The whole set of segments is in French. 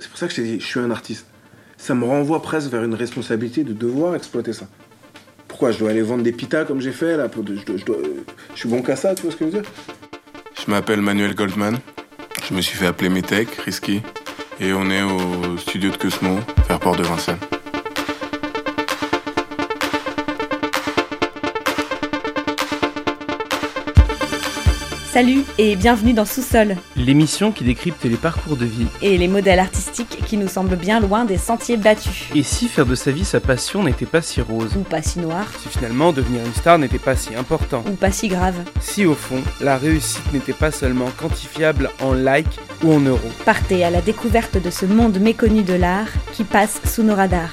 C'est pour ça que je dit, je suis un artiste. Ça me renvoie presque vers une responsabilité de devoir exploiter ça. Pourquoi Je dois aller vendre des pitas comme j'ai fait là pour je, je suis bon qu'à ça, tu vois ce que je veux dire? Je m'appelle Manuel Goldman. Je me suis fait appeler Metech, Risky. Et on est au studio de Cosmo, vers Port de Vincennes. Salut et bienvenue dans Sous-sol L'émission qui décrypte les parcours de vie. et les modèles artistiques qui nous semblent bien loin des sentiers battus. Et si faire de sa vie sa passion n'était pas si rose Ou pas si noir, Si finalement devenir une star n'était pas si important ou pas si grave. Si au fond, la réussite n'était pas seulement quantifiable en likes ou en euros Partez à la découverte de ce monde méconnu de l'art qui passe sous nos radars.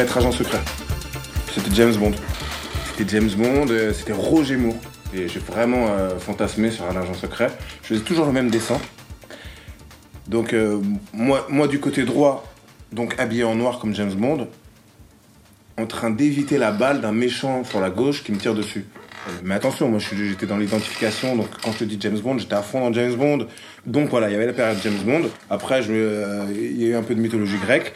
Être agent secret. C'était James Bond. C'était James Bond, euh, c'était Roger Moore. Et j'ai vraiment euh, fantasmé sur un agent secret. Je faisais toujours le même dessin. Donc euh, moi, moi du côté droit, donc habillé en noir comme James Bond, en train d'éviter la balle d'un méchant sur la gauche qui me tire dessus. Euh, Mais attention, moi j'étais dans l'identification, donc quand je te dis James Bond, j'étais à fond dans James Bond. Donc voilà, il y avait la période James Bond. Après, euh, il y a eu un peu de mythologie grecque.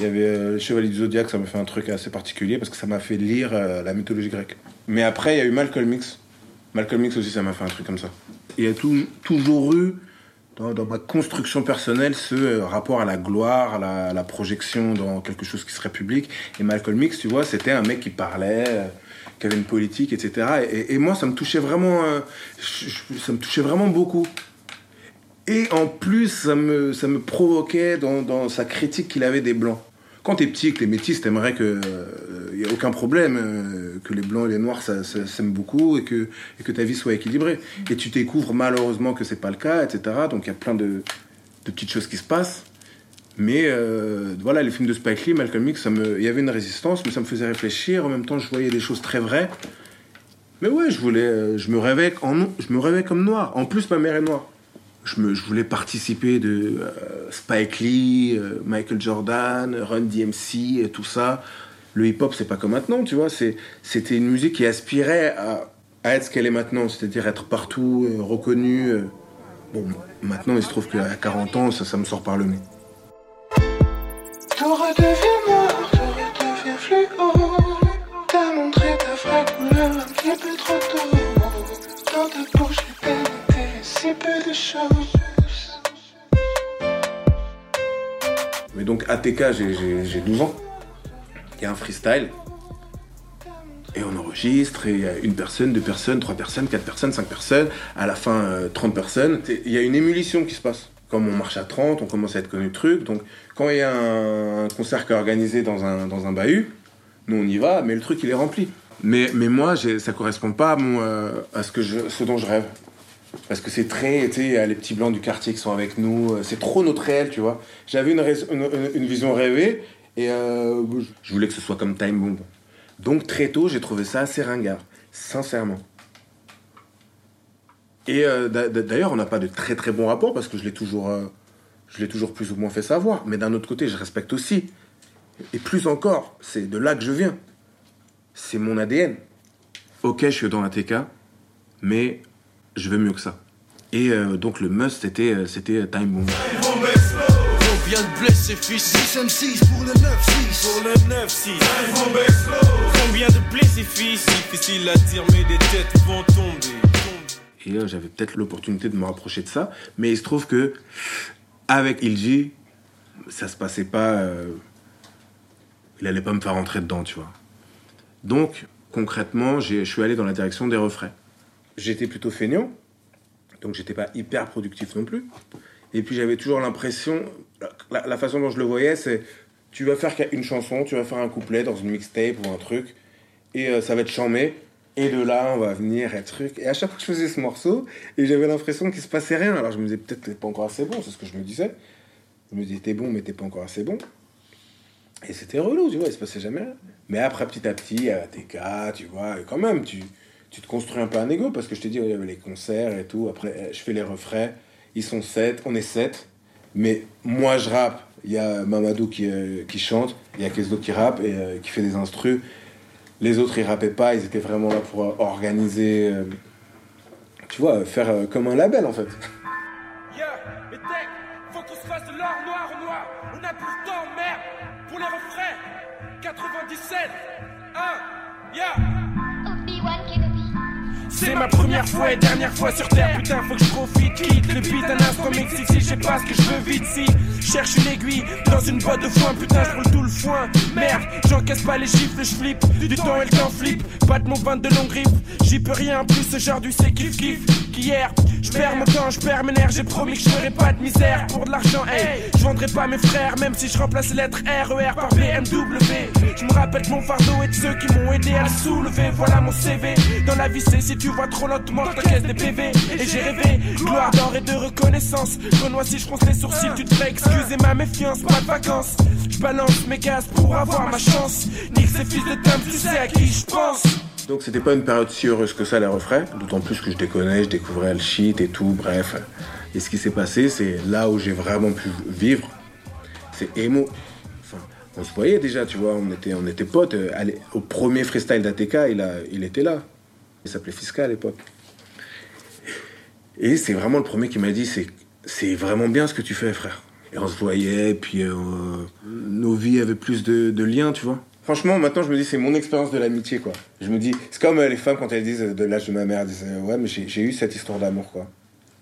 Il y avait euh, le Chevalier du Zodiaque, ça m'a fait un truc assez particulier parce que ça m'a fait lire euh, la mythologie grecque. Mais après, il y a eu Malcolm X. Malcolm X aussi, ça m'a fait un truc comme ça. Il y a tou- toujours eu, dans, ma construction personnelle, ce rapport à la gloire, à la, projection dans quelque chose qui serait public. Et Malcolm X, tu vois, c'était un mec qui parlait, qui avait une politique, etc. Et, moi, ça me touchait vraiment, euh, ça me touchait vraiment beaucoup. Et en plus, ça me, ça me provoquait dans, sa critique qu'il avait des blancs. Quand t'es petit, que t'es métis, t'aimerais que il y a aucun problème, euh, que les blancs et les noirs ça, ça s'aiment beaucoup et que, et que ta vie soit équilibrée. Et tu découvres malheureusement que c'est pas le cas, etc. Donc il y a plein de, de petites choses qui se passent. Mais euh, voilà, les films de Spike Lee, Malcolm X, il y avait une résistance, mais ça me faisait réfléchir. En même temps, je voyais des choses très vraies. Mais ouais, je voulais, euh, je me rêvais je me rêvais comme noir. En plus, ma mère est noire. Je, voulais participer de euh, Spike Lee, Michael Jordan, Run DMC, et tout ça. Le hip-hop, c'est pas comme maintenant, tu vois. C'était une musique qui aspirait à, être ce qu'elle est maintenant, c'est-à-dire être partout, reconnue. Bon, maintenant, il se trouve qu'à 40 ans, ça me sort par le nez. Mais donc, ATK, j'ai- j'ai j'ai 12 ans. Il y a un freestyle. Et on enregistre, et il y a une personne, deux personnes, trois personnes, quatre personnes, cinq personnes, à la fin euh, 30 personnes. C'est- Il y a une émulation qui se passe. Comme on marche à 30, on commence à être connu truc. Donc quand il y a un, concert qui est organisé dans un, dans un bahut, nous on y va, mais le truc il est rempli. Mais, mais moi, ça correspond pas euh, à ce, que je, ce dont je rêve. Parce que c'est très, tu sais, les petits blancs du quartier qui sont avec nous, euh, c'est trop notre réel, tu vois. J'avais une- une vision rêvée et euh, je voulais que ce soit comme Time Bomb. Donc très tôt, j'ai trouvé ça assez ringard, sincèrement. Et euh, d'a- d'a- d'ailleurs, on n'a pas de très très bon rapport parce que je l'ai toujours, euh, je l'ai toujours plus ou moins fait savoir. Mais d'un autre côté, je respecte aussi. Et plus encore, c'est de là que je viens. C'est mon ADN. Ok, je suis dans la TK, mais je veux mieux que ça. Et euh, donc le must, c'était, euh, c'était Time Bomb. Combien de blessés fils 10 M6 pour le 9-6 Pour le 9-6 Combien de blessés fils Difficile à dire mais des têtes vont tomber J'avais peut-être l'opportunité de me rapprocher de ça. Mais il se trouve que avec Ilji, ça se passait pas. euh, il allait pas me faire rentrer dedans, tu vois. Donc, concrètement, je suis allé dans la direction des refrains. J'étais plutôt feignant, donc j'étais pas hyper productif non plus. Et puis j'avais toujours l'impression, la, la façon dont je le voyais, c'est tu vas faire une chanson, tu vas faire un couplet dans une mixtape ou un truc, et euh, ça va être chambé. Et de là, on va venir et truc. Et à chaque fois que je faisais ce morceau, et j'avais l'impression qu'il se passait rien. Alors je me disais peut-être t'es pas encore assez bon, c'est ce que je me disais. Je me disais t'es bon, mais t'es pas encore assez bon. Et c'était relou, tu vois, il se passait jamais rien. Mais après, petit à petit, à TK, tu vois, et quand même, tu, tu te construis un peu un ego, parce que je t'ai dit, il y avait les concerts et tout. Après, je fais les refrains, ils sont sept, on est sept. Mais moi, je rappe. Il y a Mamadou qui, euh, qui chante, il y a Kesdo qui rappe et euh, qui fait des instrus. Les autres, ils rappaient pas, ils étaient vraiment là pour euh, organiser. euh, tu vois, faire euh, comme un label en fait. Yeah, et tech, faut qu'on se fasse de l'or noir au noir. On a plus le temps, merde, pour les refrains. 97, 1, yeah. Obi-Wan Kenobi. C'est ma première fois et dernière fois sur terre, putain faut que je profite, quitte le beat un instant Mexique si je sais pas ce que je veux vite si Cherche une aiguille dans une boîte de foin, putain je roule tout le foin. Merde, j'encaisse pas les chiffres, je flippe, du temps et le temps flippe. Pas de mon vin de long griffe, j'y peux rien, plus aujourd'hui c'est kiff kiff Qu'hier, je perds mon temps, je perds mes nerfs, j'ai promis que je ferai pas de misère pour de l'argent, hey. Je vendrai pas mes frères, même si je remplace les lettres RER par BMW Je me rappelle que mon fardeau et de ceux qui m'ont aidé à le soulever, voilà mon CV Dans la vie c'est si tu vois trop lentement, je t'encaisse des PV Et j'ai rêvé, gloire d'or et de reconnaissance. Renoir si je fronce les sourcils, tu devrais excuser ma méfiance, pas de vacances. Je balance mes gaz pour avoir ma chance. Nique ces fils de dump, tu sais à qui je pense Donc c'était pas une période si heureuse que ça les refrains, d'autant plus que je déconnais, je découvrais le shit et tout, bref. Et ce qui s'est passé, c'est là où j'ai vraiment pu vivre, c'est emo. Enfin, on se voyait déjà, tu vois, on était, on était potes. Euh, au premier freestyle d'ATK, il, il était là. Il s'appelait Fiscal à l'époque. Et c'est vraiment le premier qui m'a dit, c'est, vraiment bien ce que tu fais, frère. Et on se voyait, puis euh, nos vies avaient plus de liens, tu vois. Franchement, maintenant, je me dis, c'est mon expérience de l'amitié, quoi. Je me dis, c'est comme euh, les femmes quand elles disent euh, de l'âge de ma mère, elles disent, euh, ouais, mais j'ai eu cette histoire d'amour, quoi.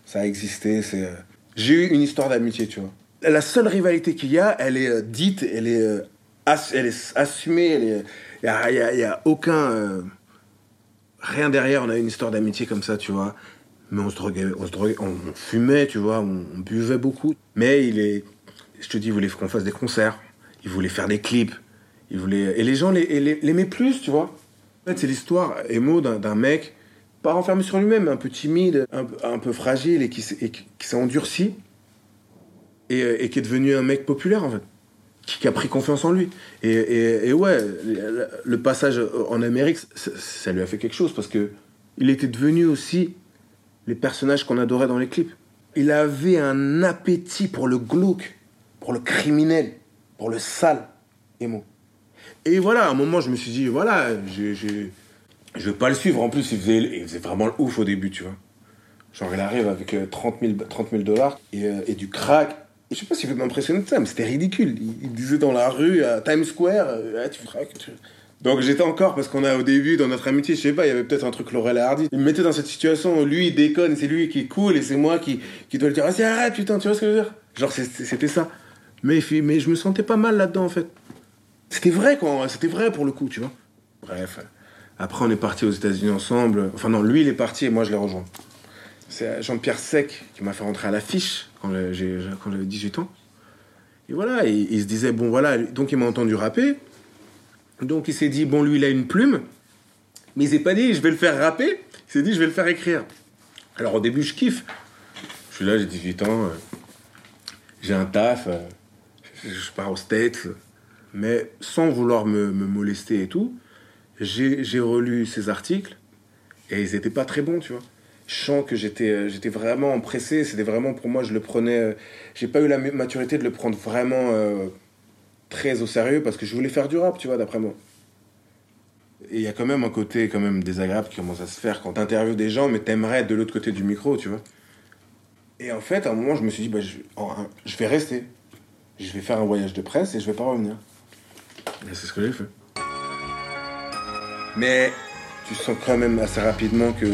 Ça a existé, c'est. J'ai eu une histoire d'amitié, tu vois. La seule rivalité qu'il y a, elle est dite, elle est, elle est assumée. Il y a, y a- aucun. rien derrière, on a une histoire d'amitié comme ça, tu vois. Mais on se droguait, on se droguait, on, on fumait, tu vois, on, on buvait beaucoup. Mais il est. Je te dis, il voulait qu'on fasse des concerts, il voulait faire des clips, il voulait. Et les gens l'aimaient plus, tu vois. En fait, c'est l'histoire émo d'un mec, pas renfermé sur lui-même, un peu timide, un, peu- fragile et qui, s'est- endurci. Et, euh, et qui est devenu un mec populaire, en fait. Qui, a pris confiance en lui. Et, ouais, le, passage en Amérique, ça, lui a fait quelque chose parce que il était devenu aussi les personnages qu'on adorait dans les clips. Il avait un appétit pour le glauque, pour le criminel, pour le sale, émo. Et voilà, à un moment, je me suis dit, voilà, j'ai- je vais pas le suivre. En plus, il faisait, il faisait vraiment le ouf au début, tu vois. Genre, il arrive avec euh, 30 000 30 000 dollars et, euh, et du crack. Je sais pas s'il veut m'impressionner de ça, mais c'était ridicule. Il, disait dans la rue, à Times Square, euh, Ah, tu craques. tu- Donc j'étais encore, parce qu'on a au début, dans notre amitié, je sais pas, il y avait peut-être un truc Laurel et Hardy. Il me mettait dans cette situation où lui, il déconne, c'est lui qui est cool, et c'est moi qui, qui dois le dire, ah, arrête, putain, tu vois ce que je veux dire? Genre, c'était ça. Mais je me sentais pas mal là-dedans, en fait. C'était vrai, quoi. C'était vrai pour le coup, tu vois. Bref. Après, on est parti aux États-Unis ensemble. Enfin, non, lui, il est parti et moi, je l'ai rejoint. C'est Jean-Pierre Sec qui m'a fait rentrer à l'affiche quand j'avais 18 ans. Et voilà, il, se disait, bon, voilà, donc il m'a entendu rapper. Donc il s'est dit, bon, lui, il a une plume. Mais il s'est pas dit, je vais le faire rapper. Il s'est dit, je vais le faire écrire. Alors au début, je kiffe. Je suis là, j'ai 18 ans. j'ai un taf. je, je pars aux States. Mais sans vouloir me, molester et tout, j'ai relu ses articles et ils étaient pas très bons, tu vois. Je sens que j'étais euh, j'étais vraiment pressé, c'était vraiment pour moi, je le prenais. euh, J'ai pas eu la ma- maturité de le prendre vraiment euh, très au sérieux parce que je voulais faire du rap, tu vois, d'après moi. Et il y a quand même un côté quand même désagréable qui commence à se faire quand t'interviews des gens, mais t'aimerais être de l'autre côté du micro, tu vois. Et en fait, à un moment, je me suis dit, bah, je, je vais rester. Je vais faire un voyage de presse et je vais pas revenir. C'est ce que j'ai fait. Mais tu sens quand même assez rapidement que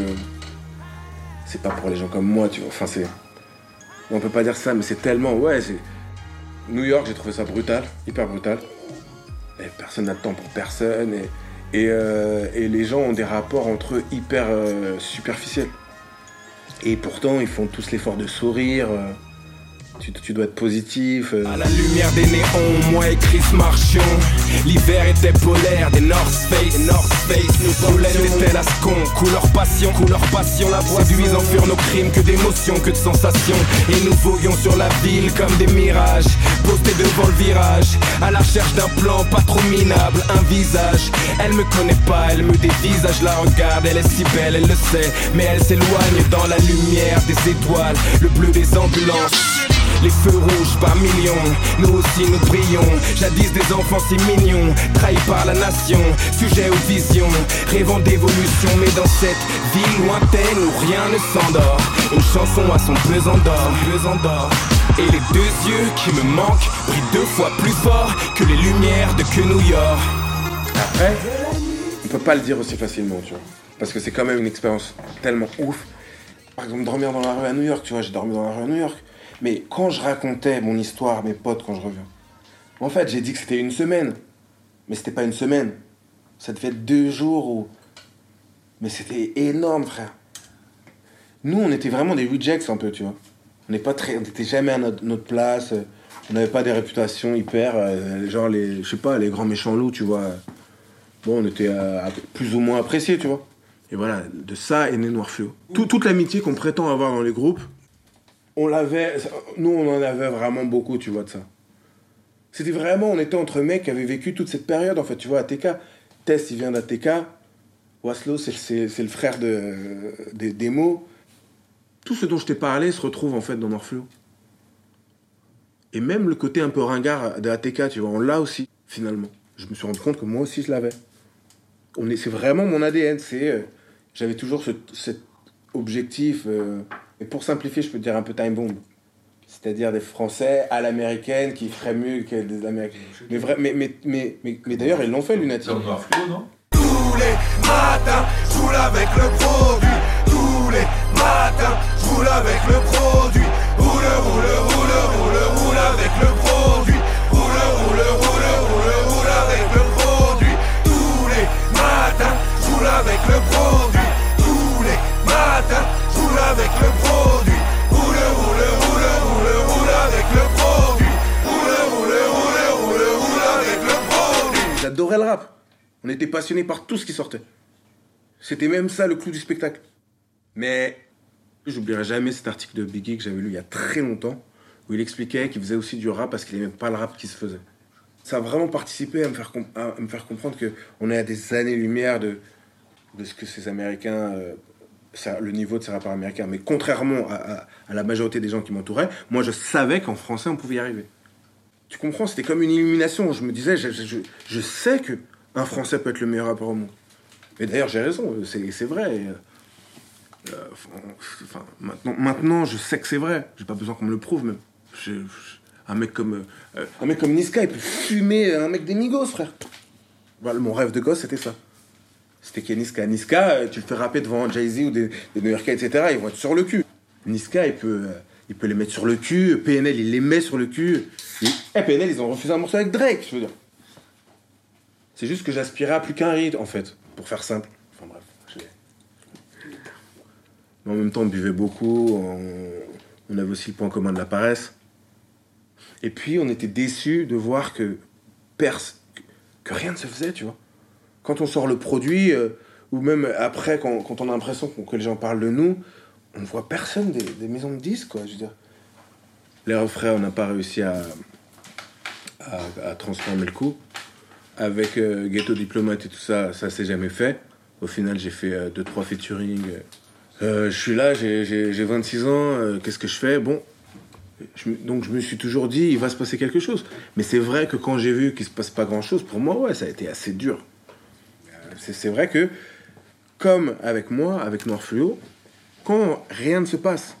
c'est pas pour les gens comme moi, tu vois. Enfin, c'est. On peut pas dire ça, mais c'est tellement. Ouais, c'est. New York, j'ai trouvé ça brutal, hyper brutal. Personne n'a de temps pour personne. Et, et, euh, et les gens ont des rapports entre eux hyper euh, superficiels. Et pourtant, ils font tous l'effort de sourire. euh, tu, dois être positif. euh. À la lumière des néons, moi et Chris marchions. L'hiver était polaire, des North Face, North Face, nous pollen des Telascon. Couleur passion, couleur passion, la voix séduisant furent nos crimes, que d'émotions, que de sensations. Et nous voguions sur la ville comme des mirages, postés devant le virage, à la recherche d'un plan pas trop minable, un visage. Elle me connaît pas, elle me dévisage, la regarde, elle est si belle, elle le sait, mais elle s'éloigne dans la lumière des étoiles, le bleu des ambulances. Les feux rouges par millions, nous aussi nous brillons. Jadis des enfants si mignons, trahis par la nation, sujet aux visions, rêvant d'évolution. Mais dans cette ville lointaine où rien ne s'endort, une chanson a son pesant d'or. Et les deux yeux qui me manquent brillent deux fois plus fort que les lumières de New York. Après, on peut pas le dire aussi facilement, tu vois. Parce que c'est quand même une expérience tellement ouf. Par exemple, dormir dans la rue à New York, tu vois, j'ai dormi dans la rue à New York. Mais quand je racontais mon histoire à mes potes quand je reviens, en fait, j'ai dit que c'était une semaine. Mais c'était pas une semaine. Ça devait être deux jours ou. Mais c'était énorme, frère. Nous, on était vraiment des rejects un peu, tu vois. On n'est pas très, on n'était jamais à notre, place. On n'avait pas des réputations hyper, euh, genre les, je sais pas, les grands méchants loups, tu vois. Bon, on était euh, plus ou moins appréciés, tu vois. Et voilà, de ça est né Noir toute l'amitié qu'on prétend avoir dans les groupes, on l'avait, nous on en avait vraiment beaucoup, tu vois, de ça. C'était vraiment, on était entre mecs qui avaient vécu toute cette période, en fait, tu vois, ATK. Tess, il vient d'ATK. Waslo, c'est c'est- c'est le frère de, des démos. Tout ce dont je t'ai parlé se retrouve en fait dans Fluo. Et même le côté un peu ringard de tu vois, on l'a aussi, finalement. Je me suis rendu compte que moi aussi je l'avais. On est, c'est vraiment mon ADN. C'est, euh, j'avais toujours ce, cet objectif. euh, et pour simplifier, je peux te dire un peu time bomb. C'est-à-dire des Français à l'américaine qui feraient mieux que des Américains. Mais, vrai, mais, mais, mais, mais, mais d'ailleurs, ils l'ont fait, Lunatic. Non? Tous les matins, je roule avec le produit. Tous les matins, je roule avec le produit. Roule, roule, roule, roule, roule avec le produit. Roule, roule, roule, roule, roule avec le produit. Tous les matins, je roule avec le produit. Roule, le produit. Roule, roule, roule, avec le produit. J'adorais le rap. On était passionnés par tout ce qui sortait. C'était même ça le clou du spectacle. Mais j'oublierai jamais cet article de Biggie que j'avais lu il y a très longtemps, où il expliquait qu'il faisait aussi du rap parce qu'il n'aimait pas le rap qui se faisait. Ça a vraiment participé à me faire, comprendre qu'on est à des années-lumière de, de ce que ces Américains, euh, le niveau de ces rappeurs américains. Mais contrairement à, la majorité des gens qui m'entouraient, moi je savais qu'en français on pouvait y arriver. Tu comprends? C'était comme une illumination. Je me disais, je, sais que un Français peut être le meilleur rappeur au monde. Et d'ailleurs, j'ai raison, c'est vrai. Euh, enfin, maintenant, maintenant, je sais que c'est vrai. J'ai pas besoin qu'on me le prouve même. Je- je- un mec comme euh, un mec comme Niska, il peut fumer un mec des Migos, frère. Voilà, mon rêve de gosse, c'était ça. C'était a Niska? Niska, euh, tu le fais rapper devant Jay-Z ou des, des New Yorkais, etc. Ils vont être sur le cul. Niska, il peut, euh, il peut les mettre sur le cul. PNL, il les met sur le cul. Et, eh, PNL, ils ont refusé un morceau avec Drake, je veux dire. C'est juste que j'aspirais à plus qu'un hit, en fait, pour faire simple. Enfin bref. Mais en même temps, on buvait beaucoup. On, on avait aussi le point commun de la paresse. Et puis, on était déçus de voir que, pers- que rien ne se faisait, tu vois. Quand on sort le produit, euh, ou même après, quand, on a l'impression qu'on- que les gens parlent de nous, on ne voit personne des, maisons de disques, quoi. Les refrains, on n'a pas réussi à, transformer le coup. Avec euh, Ghetto Diplomate et tout ça, ça s'est jamais fait. Au final, j'ai fait 2-3 featuring. Euh, je suis là, j'ai- j'ai j'ai 26 ans, euh, qu'est-ce que je fais? Bon, donc je me suis toujours dit, il va se passer quelque chose. Mais c'est vrai que quand j'ai vu qu'il se passe pas grand-chose, pour moi, ouais, ça a été assez dur. C'est vrai que, comme avec moi, avec Noir Fluo, quand rien ne se passe,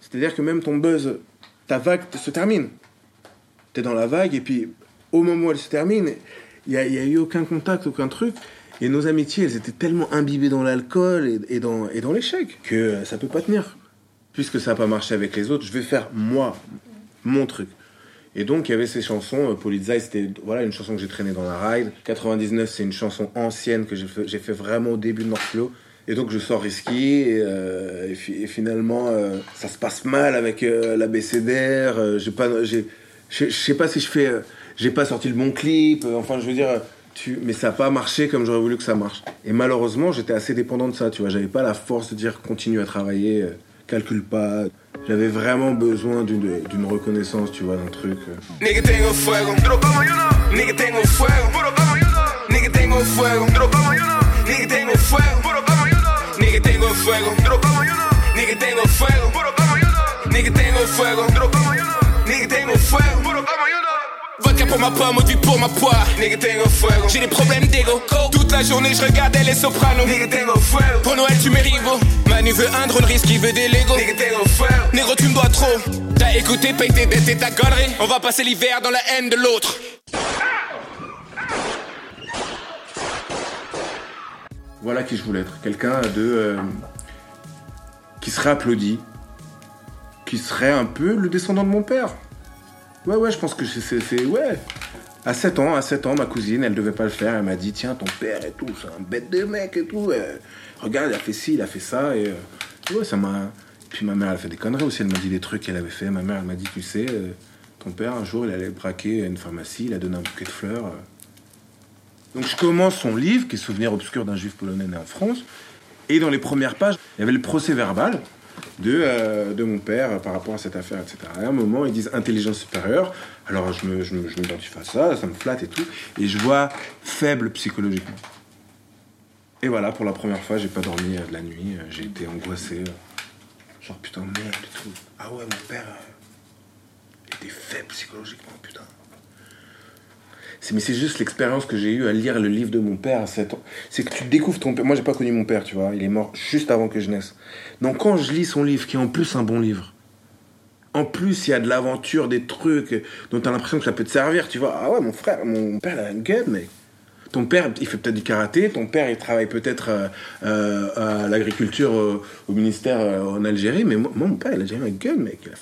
c'est-à-dire que même ton buzz, ta vague se termine. T'es dans la vague et puis au moment où elle se termine, il n'y a, a eu aucun contact, aucun truc. Et nos amitiés, elles étaient tellement imbibées dans l'alcool et, dans, l'échec que euh, ça peut pas tenir. Puisque ça n'a pas marché avec les autres, je vais faire moi, mon truc. Et donc il y avait ces chansons, euh, Polizei, c'était voilà, une chanson que j'ai traînée dans la ride. 99, c'est une chanson ancienne que j'ai fait, vraiment au début de Northflow. Et donc je sors Risky et, euh, finalement euh, ça se passe mal avec la BCDR. j'ai pas, j'ai, je sais pas si je fais, j'ai pas sorti le bon clip. enfin je veux dire, mais ça a pas marché comme j'aurais voulu que ça marche. Et malheureusement j'étais assez dépendant de ça. Tu vois, j'avais pas la force de dire continue à travailler, calcule pas. J'avais vraiment besoin d'une, reconnaissance, tu vois, d'un truc. No. pour ma pomme, du pour ma poire. Nigga tengo fuego. J'ai des problèmes d'ego. Toute la journée, je regardais les sopranos. Nigga tengo fuego. Pour Noël, tu m'érivo. Manu veut un drone risque, il veut des Lego. Nigga tengo fuego. Négro, tu me dois trop. T'as écouté, paye tes dettes et ta connerie. On va passer l'hiver dans la haine de l'autre. Voilà qui je voulais être. Quelqu'un de. euh, qui serait applaudi. Qui serait un peu le descendant de mon père. Ouais, ouais, je pense que c'est. ouais. À 7 ans, à 7 ans, ma cousine, elle devait pas le faire. Elle m'a dit Tiens, ton père et tout, c'est un bête de mec et tout. regarde, il a fait ci, il a fait ça. Et. euh, ouais, ça m'a. Puis ma mère, elle a fait des conneries aussi. Elle m'a dit des trucs qu'elle avait fait. Ma mère, elle m'a dit Tu sais, euh, ton père, un jour, il allait braquer une pharmacie, il a donné un bouquet de fleurs. euh, donc je commence son livre, qui est Souvenir obscur d'un juif polonais né en France. Et dans les premières pages, il y avait le procès verbal de, euh, de mon père par rapport à cette affaire, etc. À un moment, ils disent intelligence supérieure. Alors je me- je je m'identifie à ça, ça me flatte et tout. Et je vois faible psychologiquement. Et voilà, pour la première fois, j'ai pas dormi euh, de la nuit. euh, J'ai été angoissé. Genre putain, merde et tout. Ah ouais, mon père était faible psychologiquement, putain. Mais c'est juste l'expérience que j'ai eue à lire le livre de mon père à 7 ans. C'est que tu découvres ton père. Moi, j'ai pas connu mon père, tu vois. Il est mort juste avant que je naisse. Donc, quand je lis son livre, qui est en plus un bon livre, en plus, il y a de l'aventure, des trucs dont tu as l'impression que ça peut te servir, tu vois. Ah ouais, mon frère, mon père, il a une gueule, mec. Ton père, il fait peut-être du karaté. Ton père, il travaille peut-être euh, euh, à l'agriculture au ministère euh, en Algérie. Mais moi, mon père, il a déjà une gueule, mec. Il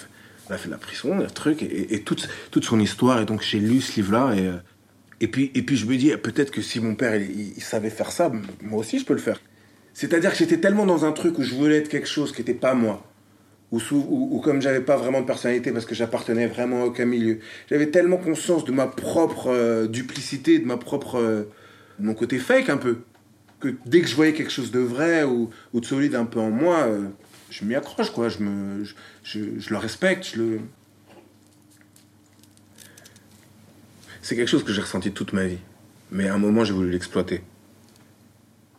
a fait, de la prison, un truc, et, toute, toute son histoire. Et donc, j'ai lu ce livre-là. Et, puis, et puis, je me dis, peut-être que si mon père, il, savait faire ça, moi aussi, je peux le faire. C'est-à-dire que j'étais tellement dans un truc où je voulais être quelque chose qui n'était pas moi. Ou, sous- ou, ou comme j'avais pas vraiment de personnalité parce que j'appartenais vraiment à aucun milieu. J'avais tellement conscience de ma propre euh, duplicité, de ma propre. euh, mon côté fake un peu. Que dès que je voyais quelque chose de vrai ou, ou de solide un peu en moi, euh, je m'y accroche quoi. Je, me, je, je- je le respecte. Je le... C'est quelque chose que j'ai ressenti toute ma vie. Mais à un moment, j'ai voulu l'exploiter.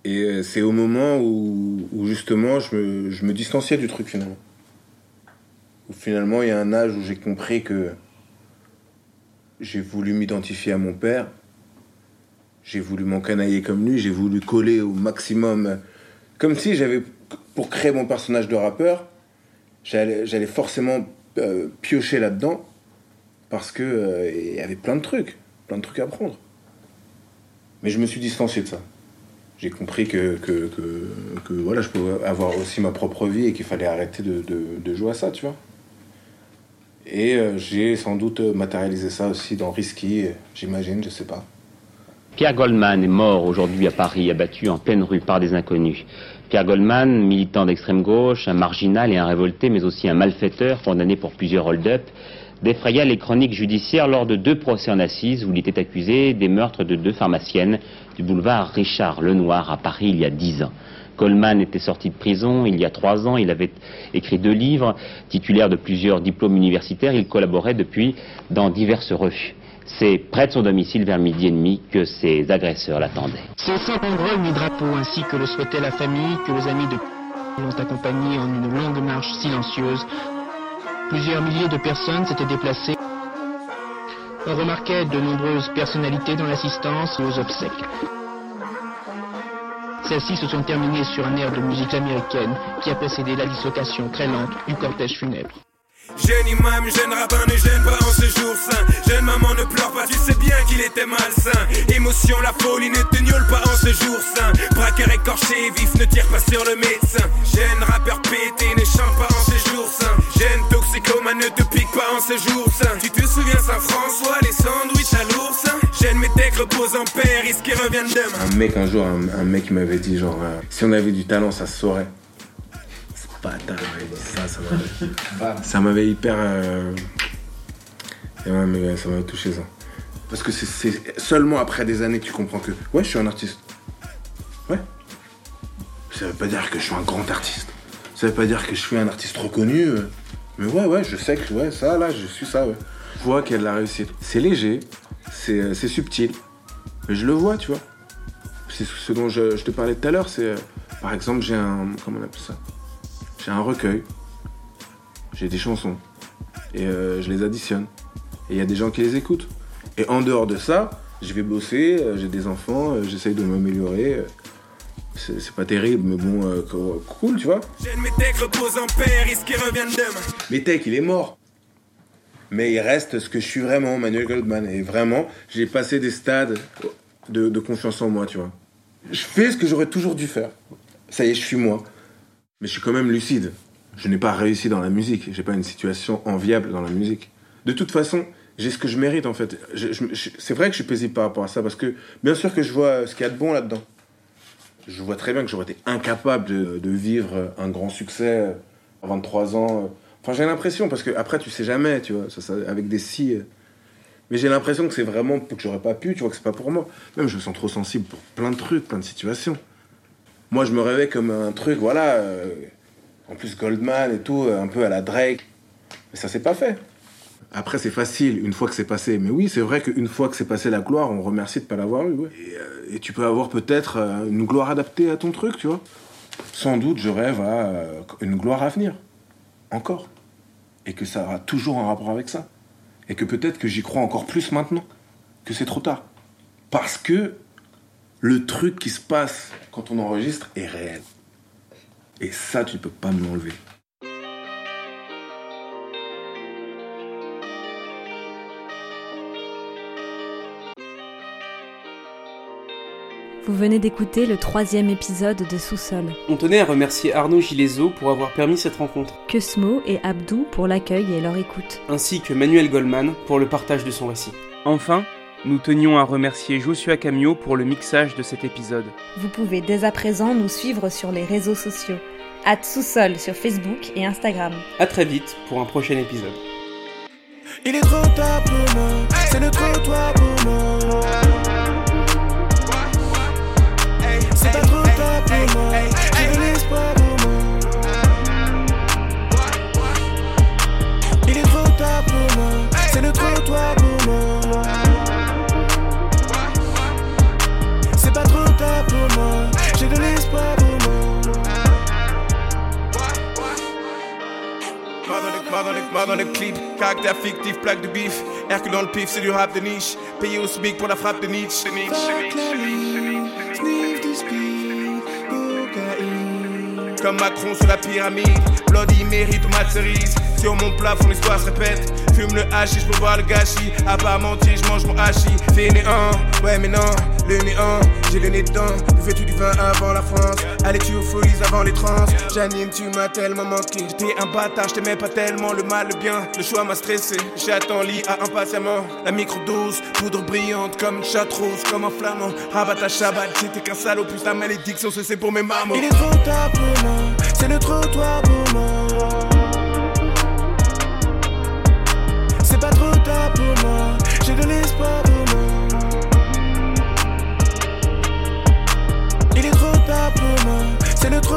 Et euh, c'est au moment où, justement je me, distanciais du truc finalement. Où finalement il y a un âge où j'ai compris que j'ai voulu m'identifier à mon père, j'ai voulu m'encanailler comme lui, j'ai voulu coller au maximum. Comme si j'avais, pour créer mon personnage de rappeur, j'allais j'allais forcément euh, piocher là-dedans parce que euh, il y avait plein de trucs, plein de trucs à prendre. Mais je me suis distancié de ça j'ai compris que, que, que, voilà, je pouvais avoir aussi ma propre vie et qu'il fallait arrêter de, de, de jouer à ça, tu vois. Et euh, j'ai sans doute matérialisé ça aussi dans Risky, j'imagine, je sais pas. Pierre Goldman est mort aujourd'hui à Paris, abattu en pleine rue par des inconnus. Pierre Goldman, militant d'extrême gauche, un marginal et un révolté, mais aussi un malfaiteur condamné pour plusieurs hold-up, défraya les chroniques judiciaires lors de deux procès en assises où il était accusé des meurtres de deux pharmaciennes du boulevard Richard Lenoir à Paris il y a dix ans. Goldman était sorti de prison il y a trois ans, il avait écrit deux livres, titulaire de plusieurs diplômes universitaires, il collaborait depuis dans diverses revues. C'est près de son domicile vers midi et demi que ses agresseurs l'attendaient. C'est sans banderole ni drapeau, ainsi que le souhaitait la famille, que les amis de l'ont accompagné en une longue marche silencieuse. Plusieurs milliers de personnes s'étaient déplacées. On remarquait de nombreuses personnalités dans l'assistance et aux obsèques. Celles-ci se sont terminées sur un air de musique américaine qui a précédé la dislocation très lente du cortège funèbre. Jeune imam, jeune rabbin, ne gêne pas en ce jour saint. Jeune maman, ne pleure pas, tu sais bien qu'il était malsain. Émotion, la folie ne te gnôle pas en ce jour saint. Braqueur écorché, vif, ne tire pas sur le médecin. Jeune rappeur pété, pique pas en ce jour saint. Tu te souviens Saint-François, les sandwichs à l'ours? Jeune métèque repose en paix, risque revienne demain. Un mec, un jour, un, un mec m'avait dit, genre, euh, si on avait du talent, ça se saurait. C'est pas talent, il m'avait dit ça, ça m'avait. ça m'avait hyper. euh, et ouais, mais ça m'avait touché ça. Parce que c'est- c'est seulement après des années que tu comprends que, ouais, je suis un artiste. Ouais. Ça veut pas dire que je suis un grand artiste. Ça veut pas dire que je suis un artiste reconnu. euh, Mais ouais, ouais, je sais que, ouais, ça, là, je suis ça, ouais. Je vois qu'il y a de la réussite. C'est léger, c'est euh, c'est subtil. Mais je le vois, tu vois. C'est ce dont je, je te parlais tout à l'heure, c'est... euh, par exemple, j'ai un... Comment on appelle ça? J'ai un recueil. J'ai des chansons. Et euh, je les additionne. Et il y a des gens qui les écoutent. Et en dehors de ça, je vais bosser, j'ai des enfants, j'essaye de m'améliorer. C'est pas terrible, mais bon, euh, co- cool, tu vois. J'aime mes techs reposent en paix, risque revient demain. Mais Tech, il est mort. Mais il reste ce que je suis vraiment, Manuel Goldman. Et vraiment, j'ai passé des stades de, de confiance en moi, tu vois. Je fais ce que j'aurais toujours dû faire. Ça y est, je suis moi. Mais je suis quand même lucide. Je n'ai pas réussi dans la musique. J'ai pas une situation enviable dans la musique. De toute façon, j'ai ce que je mérite, en fait. C'est vrai que je suis paisible par rapport à ça, parce que bien sûr que je vois ce qu'il y a de bon là-dedans. Je vois très bien que j'aurais été incapable de, vivre un grand succès à 23 ans. Enfin, j'ai l'impression, parce que après, tu sais jamais, tu vois, avec des si. Mais j'ai l'impression que c'est vraiment que j'aurais pas pu, tu vois, que c'est pas pour moi. Même je me sens trop sensible pour plein de trucs, plein de situations. Moi, je me rêvais comme un truc, voilà. euh, en plus, Goldman et tout, un peu à la Drake. Mais ça s'est pas fait. Après, c'est facile une fois que c'est passé. Mais oui, c'est vrai qu'une fois que c'est passé la gloire, on remercie de pas l'avoir eu. euh, et tu peux avoir peut-être euh, une gloire adaptée à ton truc, tu vois. Sans doute, je rêve à euh, une gloire à venir. Encore. Et que ça aura toujours un rapport avec ça. Et que peut-être que j'y crois encore plus maintenant. Que c'est trop tard. Parce que le truc qui se passe quand on enregistre est réel. Et ça, tu peux pas me l'enlever. Vous venez d'écouter le troisième épisode de Sous-sol. On tenait à remercier Arnaud Gileso pour avoir permis cette rencontre, Cosmo et Abdou pour l'accueil et leur écoute. ainsi que Manuel Goldman pour le partage de son récit. Enfin, nous tenions à remercier Joshua Camio pour le mixage de cet épisode. Vous pouvez dès à présent nous suivre sur les réseaux sociaux. At Sous-sol sur Facebook et Instagram. A très vite pour un prochain épisode. Il est trop tard pour moi, c'est le trottoir pour moi. Mort dans les clips, caractère fictif, plaque de bif. Hercule dans le pif, c'est du rap de niche. Payé au SMIC pour la frappe de Nietzsche. Comme Macron sur la pyramide, Bloody mérite tomate cerise. Sur mon plafond, l'histoire se répète. Fume le hachis pour voir le gâchis. À part mentir, je mange mon hachis. Fainéant, ouais, mais non, le néant. J'ai le nez dedans, buvais-tu du vin avant la France? Allez, tu aux folies avant les trans? Janine, tu m'as tellement manqué. J'étais un bâtard, je t'aimais pas tellement. Le mal, le bien, le choix m'a stressé. J'attends lit à impatiemment. La microdose, poudre brillante comme une chatte rose, comme un flamand. Rabat à Shabbat, j'étais qu'un salaud, plus la malédiction, c'est c'est pour mes mamans. Il est trop tard pour moi, c'est le trottoir pour moi. C'est pas trop tard pour moi, j'ai de l'espoir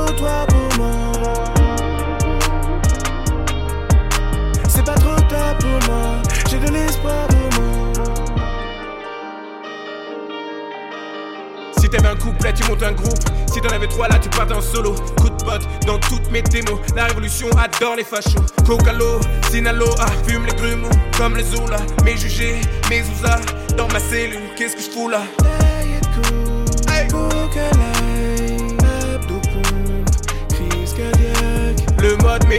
pour moi. C'est pas trop tard pour moi, j'ai de l'espoir pour moi. Si t'avais un couplet, tu montes un groupe. Si t'en avais trois là, tu partais en solo. Coup de pote dans toutes mes démos. La révolution adore les fachos. Cocalo, Sinaloa, fume les grumeaux comme les Zoula. Mes jugés, mes ouzas. Dans ma cellule, qu'est-ce que je fous là?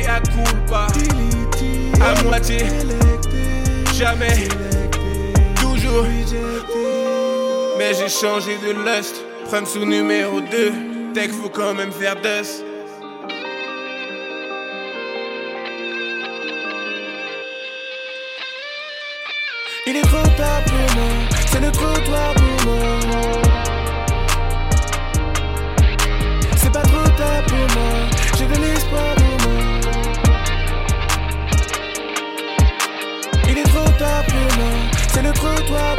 À culpa. À moitié, jamais, toujours. Mais j'ai changé de lust. Prime sous numéro 2. Tech, faut quand même faire dust. toi